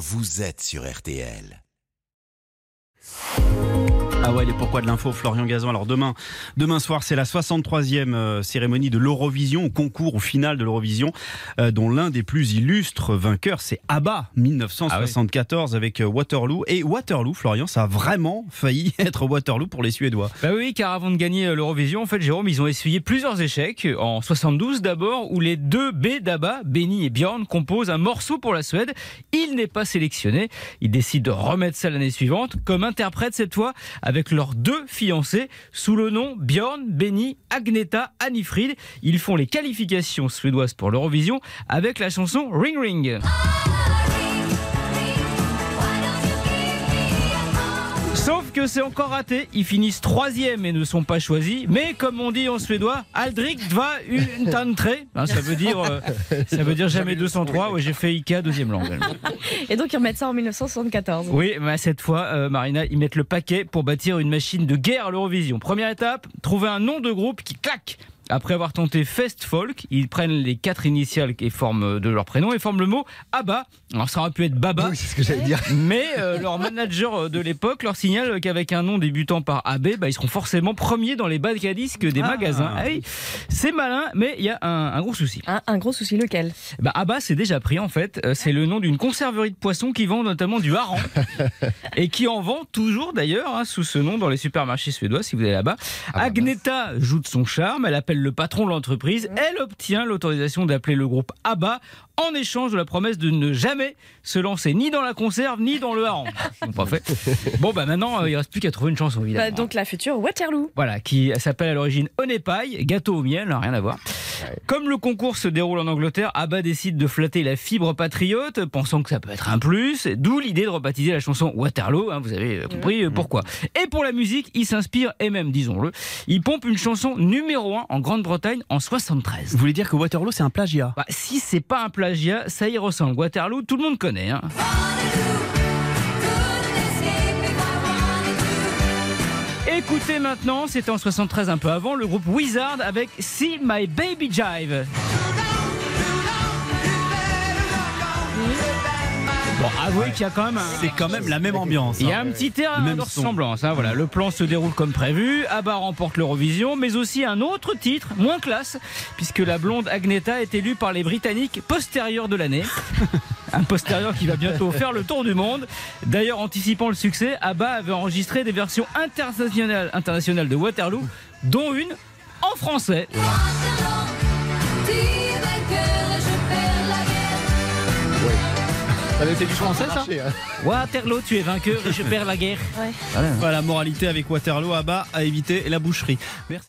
vous êtes sur RTL. Ah ouais, les pourquoi de l'info, Florian Gazan. Alors demain, demain soir, c'est la 63e euh, cérémonie de l'Eurovision, au concours, au final de l'Eurovision, euh, dont l'un des plus illustres vainqueurs, c'est ABBA, 1974, avec euh, Waterloo. Et Waterloo, Florian, ça a vraiment failli être Waterloo pour les Suédois. Bah oui, car avant de gagner l'Eurovision, en fait, Jérôme, ils ont essuyé plusieurs échecs. En 72 d'abord, où les deux B d'ABBA, Benny et Björn, composent un morceau pour la Suède. Il n'est pas sélectionné. Ils décident de remettre ça l'année suivante, comme interprète cette fois, avec leurs deux fiancés, sous le nom Björn, Benny, Agneta, Anifrid. Ils font les qualifications suédoises pour l'Eurovision avec la chanson Ring Ring. Sauf que c'est encore raté. Ils finissent troisième et ne sont pas choisis. Mais comme on dit en suédois, Aldrik va une tantre. Hein, ça veut dire, euh, ça veut dire jamais 203. Ouais, j'ai fait Ikea deuxième langue. Et donc ils remettent ça en 1974. Oui, mais cette fois, euh, Marina, ils mettent le paquet pour bâtir une machine de guerre à l'Eurovision. Première étape, trouver un nom de groupe qui claque. Après avoir tenté Fest Folk, ils prennent les quatre initiales et forment de leur prénom et forment le mot ABBA. Alors ça aurait pu être Baba, Oui, c'est ce que j'allais dire. mais euh, leur manager de l'époque leur signale qu'avec un nom débutant par AB, bah, ils seront forcément premiers dans les bacs à disques des Ah. magasins. Ah c'est malin, mais il y a un, un gros souci. Un, un gros souci, lequel? Bah, ABBA, c'est déjà pris en fait. Euh, C'est le nom d'une conserverie de poissons qui vend notamment du hareng et qui en vend toujours d'ailleurs hein, sous ce nom dans les supermarchés suédois si vous allez là-bas. bah, Agneta joue de son charme, elle appelle le patron de l'entreprise, elle obtient l'autorisation d'appeler le groupe ABBA en échange de la promesse de ne jamais se lancer ni dans la conserve ni dans le hareng. Fait. Bon bah maintenant euh, il reste plus qu'à trouver une chanson évidemment. Bah, Donc la future Waterloo. Voilà, qui s'appelle à l'origine Onepai, gâteau au miel, rien à voir. Comme le concours se déroule en Angleterre, ABBA décide de flatter la fibre patriote, pensant que ça peut être un plus, d'où l'idée de rebaptiser la chanson Waterloo, hein, vous avez compris euh, pourquoi. Et pour la musique, il s'inspire, et même, disons-le, il pompe une chanson numéro 1 en Grande-Bretagne en 73. Vous voulez dire que Waterloo, c'est un plagiat? Bah, si c'est pas un plagiat, ça y ressemble. Waterloo, tout le monde connaît. hein. Écoutez maintenant, c'était en 73 un peu avant, le groupe Wizard avec See My Baby Jive. Bon, avouez qu'il y a quand même un... C'est quand même la même ambiance. Il y a hein. un petit terrain de ressemblance. hein, voilà. Le plan se déroule comme prévu. ABBA remporte l'Eurovision, mais aussi un autre titre, moins classe, puisque la blonde Agneta est élue par les Britanniques postérieur de l'année. un postérieur qui va bientôt faire le tour du monde. D'ailleurs, anticipant le succès, ABBA avait enregistré des versions internationales, internationales de Waterloo, dont une en français. C'est du français, ça Waterloo, tu es vainqueur et je perds la guerre. Ouais. Voilà, moralité avec Waterloo, à bas à éviter la boucherie. Merci.